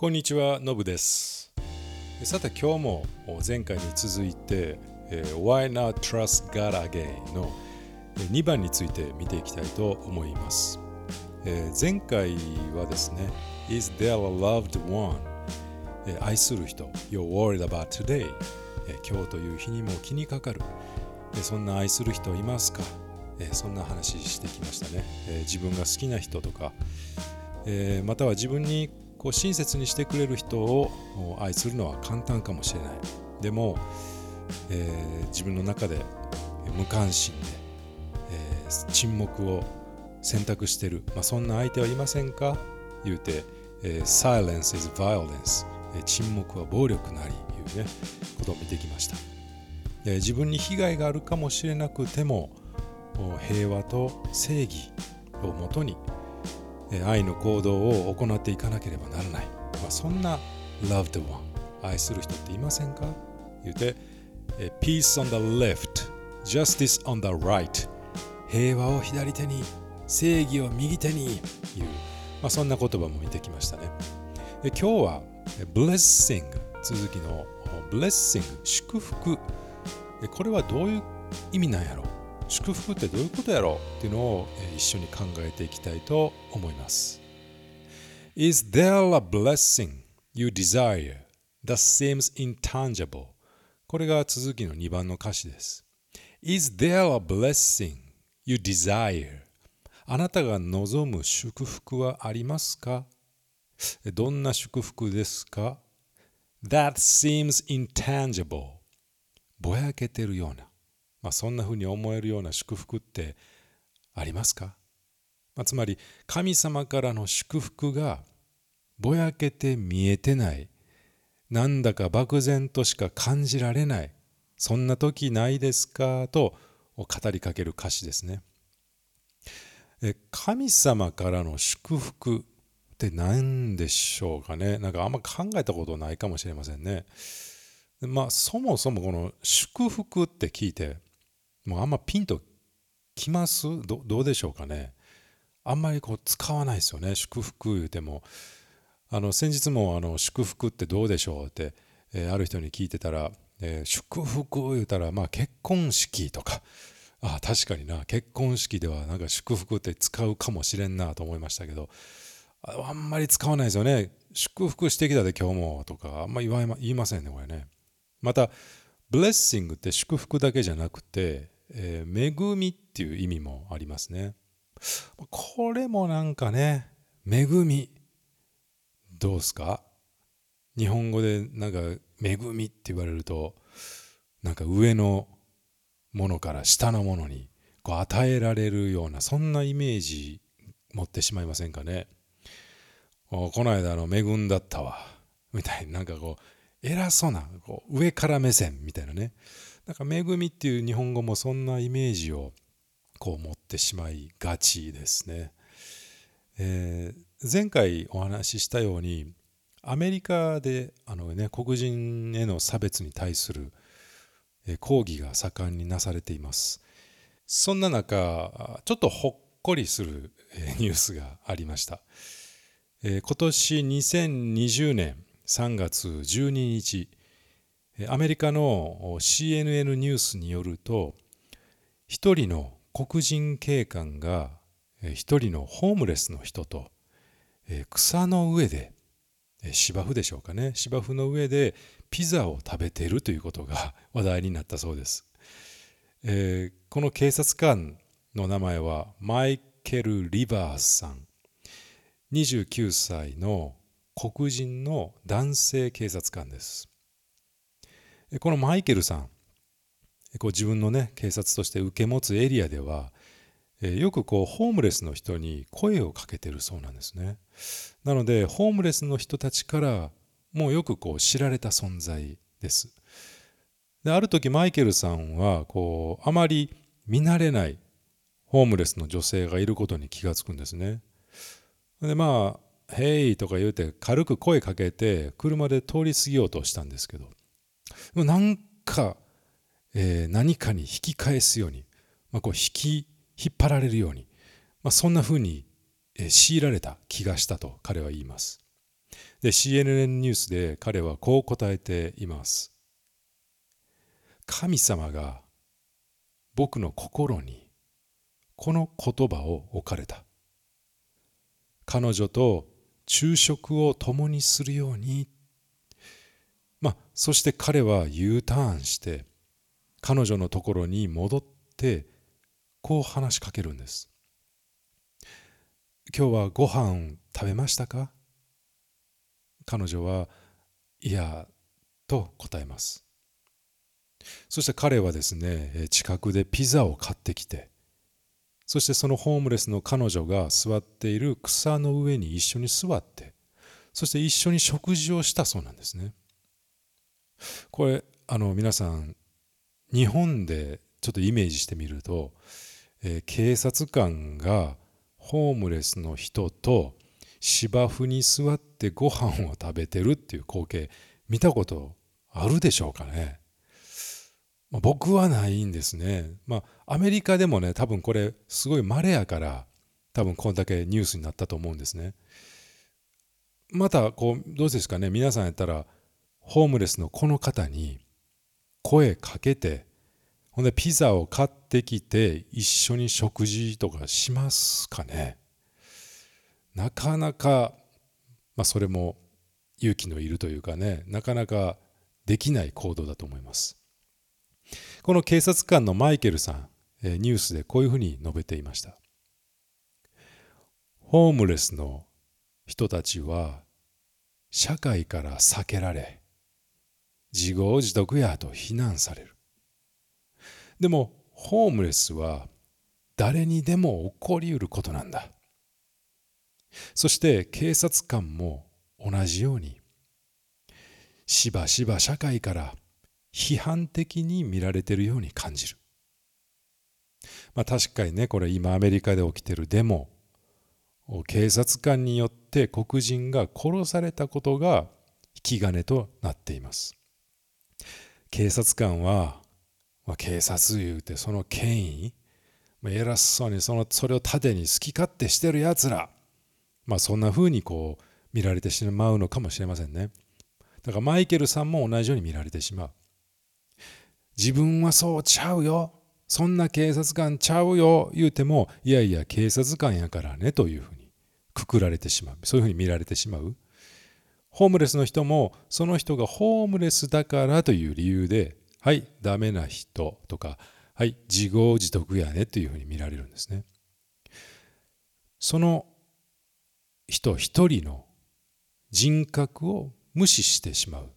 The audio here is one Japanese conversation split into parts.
こんにちは、のぶです。さて今日も前回に続いて、えー Why Not Trust God Again の2番について見ていきたいと思います。えー前回はですね、Is there a loved one? 愛する人、You're worried about today、今日という日にも気にかかる。そんな愛する人いますか、そんな話してきましたね。自分が好きな人とか、または自分にこう親切にしてくれる人を愛するのは簡単かもしれない。でも、えー自分の中で無関心で、えー沈黙を選択してる、まあ、そんな相手はいませんか？言うて、えー Silence is violence、え沈黙は暴力なりいうね。ことを見てきました、えー自分に被害があるかもしれなくても平和と正義をもとに愛の行動を行っていかなければならない、まあ、そんな loved one 愛する人っていませんか？言うて、Peace on the left Justice on the right 平和を左手に正義を右手にいう、まあ、そんな言葉も見てきましたね。で今日は Blessing 続きの Blessing 祝福。これはどういう意味なんやろう？祝福ってどういうことやろうっていうのを一緒に考えていきたいと思います。Is there a blessing you desire that seems intangible? これが続きの2番の歌詞です。Is there a blessing you desire? あなたが望む祝福はありますかどんな祝福ですか ?That seems intangible. ぼやけてるような。まあ、そんな風に思えるような祝福ってありますか、まあ、つまり神様からの祝福がぼやけて見えてないなんだか漠然としか感じられないそんな時ないですか？と語りかける歌詞ですね。神様からの祝福って何でしょうかね？なんかあんま考えたことないかもしれませんね。まあそもそもこの祝福って聞いてもうあんまピンときます？どどうでしょうかね？あんまりこう使わないですよね。祝福言うても。あの先日もあの祝福ってどうでしょうって、えーある人に聞いてたら、えー祝福言うたらまあ結婚式とか。あ確かにな。結婚式ではなんか祝福って使うかもしれんなと思いましたけど。あんまり使わないですよね。祝福してきたで今日もとか。あんま言言いませんねこれね。またブレッシングって祝福だけじゃなくて、えー恵みっていう意味もありますね。これもなんかね恵みどうすか？日本語でなんか恵みって言われるとなんか上のものから下のものにこう与えられるようなそんなイメージ持ってしまいませんかね？この間の恵んだったわ。みたいになんかこう偉そうなこう上から目線みたいなね。なんか恵みっていう日本語もそんなイメージをこう持ってしまいがちですね、えー前回お話ししたようにアメリカであの、ね、黒人への差別に対するえー抗議が盛んになされています。そんな中ちょっとほっこりするえー ニュースがありました、えー今年2020年3月12日アメリカの CNN ニュースによると一人の黒人警官がえー一人のホームレスの人と草の上で芝生でしょうかね。芝生の上でピザを食べているということが 話題になったそうです、えーこの警察官の名前はマイケル・リバースさん。29歳の黒人の男性警察官です。このマイケルさんこう自分のね警察として受け持つエリアではよくこうホームレスの人に声をかけてるそうなんですね。なのでホームレスの人たちからもうよくこう知られた存在です。である時マイケルさんはこうあまり見慣れないホームレスの女性がいることに気がつくんですね。でまあ「ヘイ」とか言うて軽く声かけて車で通り過ぎようとしたんですけどなんか、えー何かに引き返すように、まあ、こう引き引っ張られるように、まあ、そんな風にえー強いられた気がしたと彼は言います。で CNN ニュースで彼はこう答えています。神様が僕の心にこの言葉を置かれた。彼女と昼食を共にするようにそして彼は U ターンして彼女のところに戻ってこう話しかけるんです。今日はご飯食べましたか？彼女はいやと答えます。そして彼はですね近くでピザを買ってきてそしてそのホームレスの彼女が座っている草の上に一緒に座ってそして一緒に食事をしたそうなんですね。これあの皆さん日本でちょっとイメージしてみると、えー、警察官がホームレスの人と芝生に座ってご飯を食べてるっていう光景見たことあるでしょうかね、まあ、僕はないんですね。まあアメリカでもね多分これすごい稀やから多分こんだけニュースになったと思うんですね。またこうどうですかね。皆さんやったらホームレスのこの方に声かけてほんでピザを買ってきて一緒に食事とかしますかね。なかなか、まあ、それも勇気のいるというかねなかなかできない行動だと思います。この警察官のマイケルさんニュースでこういうふうに述べていました。ホームレスの人たちは社会から避けられ自業自得やと非難されるでもホームレスは誰にでも起こりうることなんだそして警察官も同じようにしばしば社会から批判的に見られているように感じる。まあ確かにねこれ今アメリカで起きてるデモ警察官によって黒人が殺されたことが引き金となっています。警察官は、まあ、警察言うてその権威まあ偉そうにそのそれを盾に好き勝手してるやつらまあそんな風にこう見られてしまうのかもしれませんね。だからマイケルさんも同じように見られてしまう。自分はそうちゃうよ。そんな警察官ちゃうよ。言うても、いやいや警察官やからねというふうにくくられてしまう。そういうふうに見られてしまう。ホームレスの人もその人がホームレスだからという理由で、はい、ダメな人とか、はい、自業自得やねというふうに見られるんですね。その人一人の人格を無視してしまう。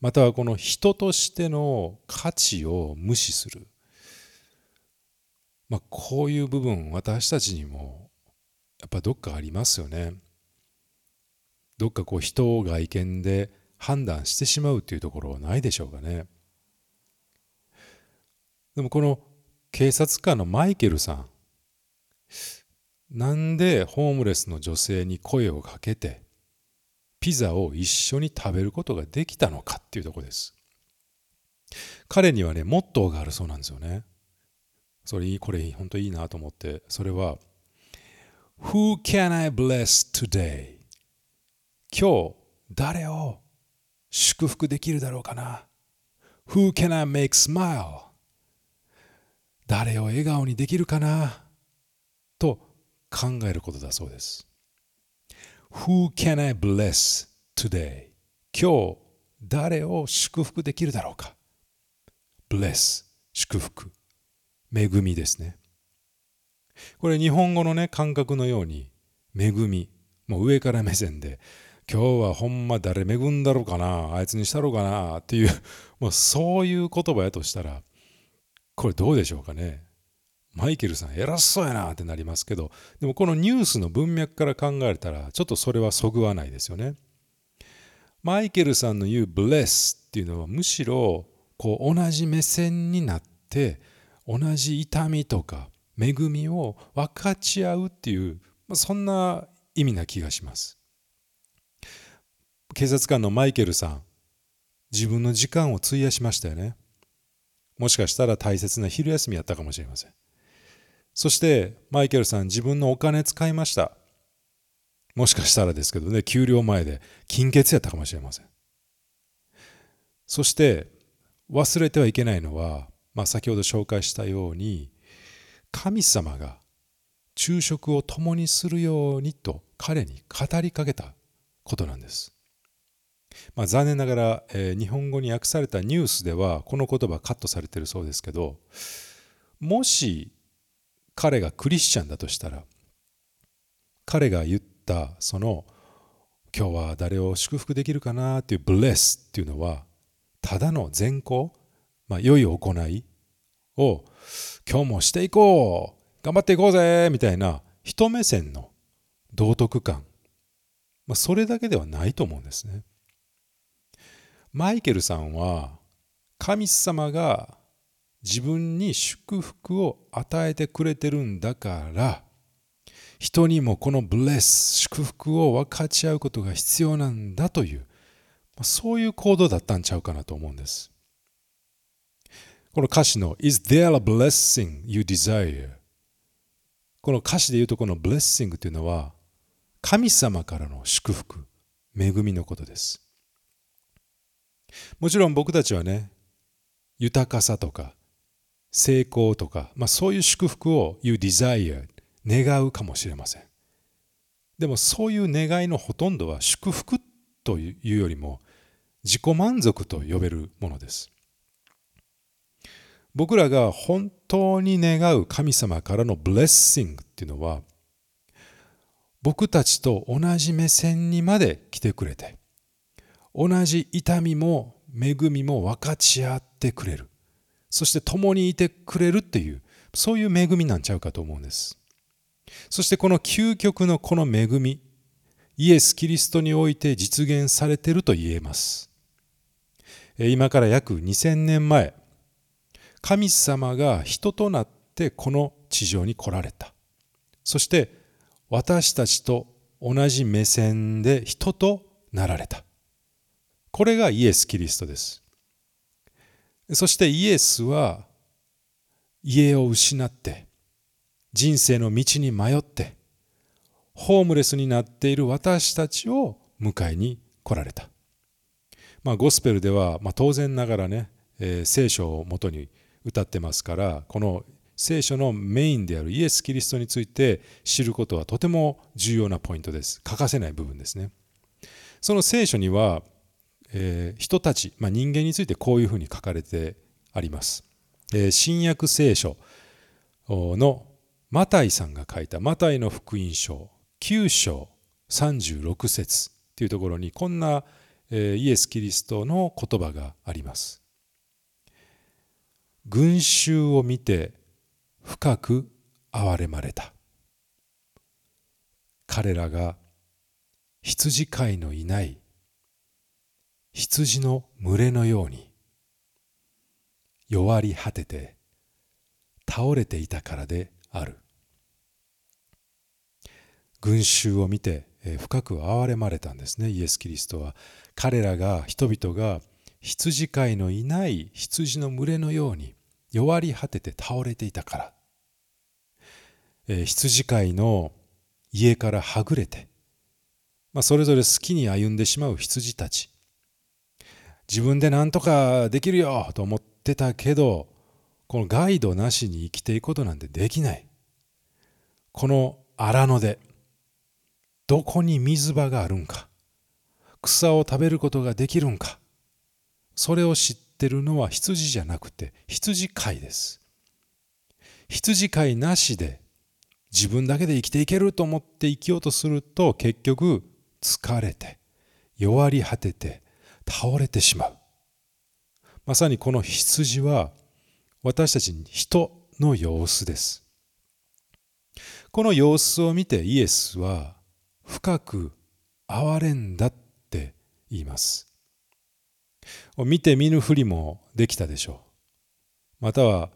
またはこの人としての価値を無視する、まあ、こういう部分私たちにもやっぱどっかありますよね。どっかこう人を外見で判断してしまうっていうところはないでしょうかねでもこの警察官のマイケルさんなんでホームレスの女性に声をかけてピザを一緒に食べることができたのかっていうとこです。彼にはね、モットーがあるそうなんですよね。それ、これ本当いいなと思って、それは Who can I bless today? 今日誰を祝福できるだろうかな？Who can I make smile? 誰を笑顔にできるかな？と考えることだそうです。Who can I bless today? 今日誰を祝福できるだろうか ?bless 祝福恵みですね。これ日本語のね感覚のように恵みもう上から目線で今日はほんま誰恵んだろうかなあいつにしたろうかなっていう もうそういう言葉やとしたらこれどうでしょうかね。マイケルさん偉そうやなってなりますけどでもこのニュースの文脈から考えたらちょっとそれはそぐわないですよね。マイケルさんの言う bless っていうのはむしろこう同じ目線になって同じ痛みとか恵みを分かち合うっていうまあそんな意味な気がします。警察官のマイケルさん自分の時間を費やしましたよね。もしかしたら大切な昼休みやったかもしれません。そしてマイケルさん自分のお金使いました。もしかしたらですけどね給料前で金欠やったかもしれません。そして忘れてはいけないのは、まあ、先ほど紹介したように神様が昼食を共にするようにと彼に語りかけたことなんです。まあ、残念ながら、えー、日本語に訳されたニュースではこの言葉カットされてるそうですけどもし彼がクリスチャンだとしたら彼が言ったその今日は誰を祝福できるかなっていうブレスっていうのはただの善行、まあ、良い行いを今日もしていこう頑張っていこうぜみたいな人目線の道徳感、まあ、それだけではないと思うんですね。マイケルさんは神様が自分に祝福を与えてくれてるんだから人にもこのブレス祝福を分かち合うことが必要なんだというそういう行動だったんちゃうかなと思うんです。この歌詞の Is there a blessing you desire? この歌詞で言うとこの blessing というのは神様からの祝福、恵みのことです。もちろん僕たちはね、豊かさとか成功とか、まあ、そういう祝福を You desire 願うかもしれません。でもそういう願いのほとんどは祝福というよりも自己満足と呼べるものです。僕らが本当に願う神様からのブレッシングっていうのは僕たちと同じ目線にまで来てくれて同じ痛みも恵みも分かち合ってくれる。そして共にいてくれるっていうそういう恵みなんちゃうかと思うんです。そしてこの究極のこの恵みイエス・キリストにおいて実現されていると言えます。今から約2000年前神様が人となってこの地上に来られた。そして私たちと同じ目線で人となられた。これがイエス・キリストです。そしてイエスは家を失って人生の道に迷ってホームレスになっている私たちを迎えに来られた。まあ、ゴスペルでは、まあ、当然ながらね、えー、聖書をもとに歌ってますからこの聖書のメインであるイエス・キリストについて知ることはとても重要なポイントです。欠かせない部分ですね。その聖書には、えー、人たち、まあ、人間についてこういうふうに書かれてあります、えー、新約聖書のマタイさんが書いたマタイの福音書9章36節というところにこんなえイエス・キリストの言葉があります。群衆を見て深く憐れまれた。彼らが羊飼いのいない羊の群れのように弱り果てて倒れていたからである。群衆を見て深く憐れまれたんですね。イエス・キリストは。彼らが人々が羊飼いのいない羊の群れのように弱り果てて倒れていたから、え、羊飼いの家からはぐれて、まあ、それぞれ好きに歩んでしまう羊たち。自分で何とかできるよと思ってたけどこのガイドなしに生きていくことなんてできない。この荒野でどこに水場があるんか。草を食べることができるんか。それを知ってるのは羊じゃなくて羊飼いです。羊飼いなしで自分だけで生きていけると思って生きようとすると結局疲れて弱り果てて倒れてしまう。まさにこの羊は私たち人の様子です。この様子を見てイエスは深く憐れんだって言います。見て見ぬふりもできたでしょう。または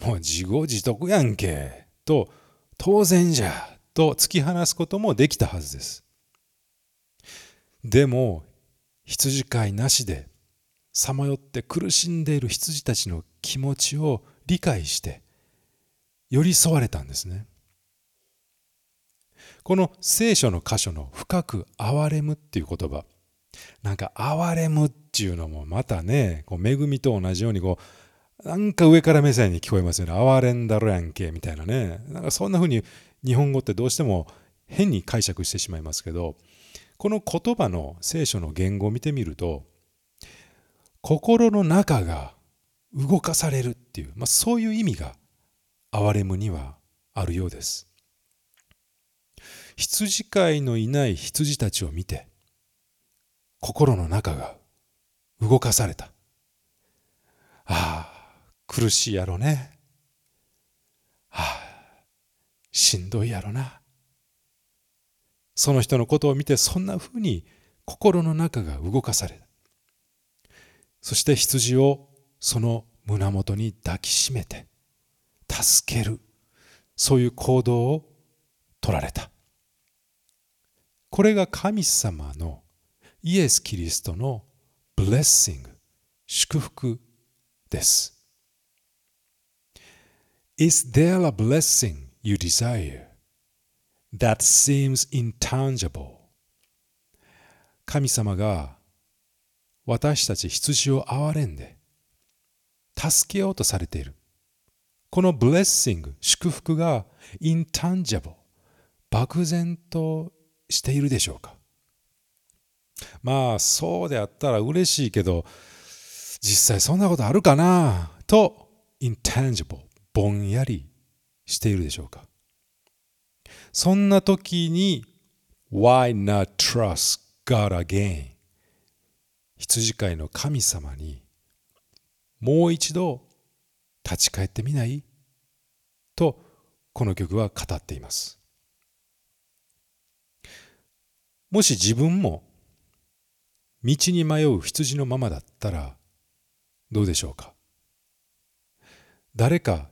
もう自業自得やんけと当然じゃと突き放すこともできたはずです。でも羊飼いなしでさまよって苦しんでいる羊たちの気持ちを理解して寄り添われたんですね。この聖書の箇所の深く憐れむっていう言葉なんか憐れむっていうのもまたねこう恵みと同じようにこうなんか上から目線に聞こえますよね。憐れんだろやんけみたいなね。なんかそんな風に日本語ってどうしても変に解釈してしまいますけどこの言葉の聖書の言語を見てみると心の中が動かされるっていう、まあ、そういう意味が憐れむにはあるようです。羊飼いのいない羊たちを見て心の中が動かされた。ああ、苦しいやろね。ああ、しんどいやろな。その人のことを見てそんなふうに心の中が動かされた。そして羊をその胸元に抱きしめて助ける。そういう行動を取られた。これが神様のイエス・キリストのブレッシング祝福です。Is there a blessing you desire? That seems intangible? 神様が私たち羊を憐れんで助けようとされている。このブレッシング、祝福が intangible、漠然としているでしょうかまあそうであったら嬉しいけど実際そんなことあるかな？と intangible ぼんやりしているでしょうかそんな時に Why not trust God again? 羊飼いの神様にもう一度立ち返ってみない？とこの曲は語っています。もし自分も道に迷う羊のままだったらどうでしょうか？誰か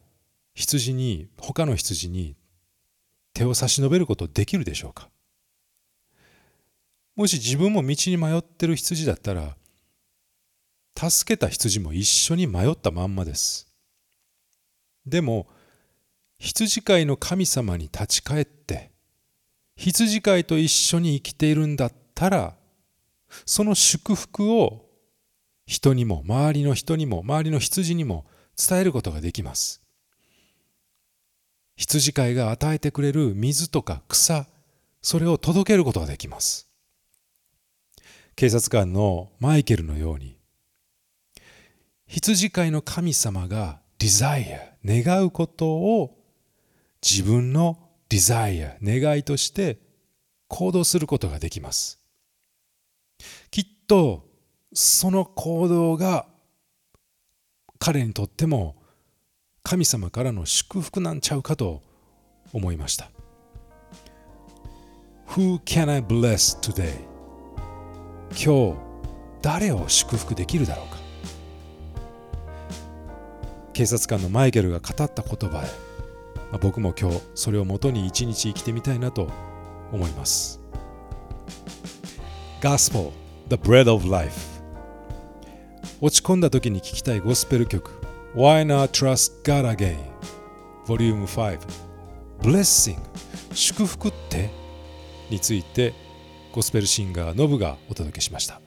羊に他の羊に手を差し伸べることできるでしょうか？もし自分も道に迷ってる羊だったら助けた羊も一緒に迷ったまんまです。でも、羊飼いの神様に立ち返って、羊飼いと一緒に生きているんだったら、その祝福を人にも、周りの人にも、周りの羊にも伝えることができます。羊飼いが与えてくれる水とか草、それを届けることができます。警察官のマイケルのように、羊飼いの神様がデザイア、願うことを自分のデザイア、願いとして行動することができます。きっとその行動が彼にとっても神様からの祝福なんちゃうかと思いました。Who can I bless today? 今日誰を祝福できるだろうか？警察官のマイケルが語った言葉へ、まあ、僕も今日それをもとに一日生きてみたいなと思います Gospel The Bread of Life 落ち込んだ時に聴きたいゴスペル曲 Why Not Trust God Again Volume 5 Blessing 祝福ってについてゴスペルシンガーノブがお届けしました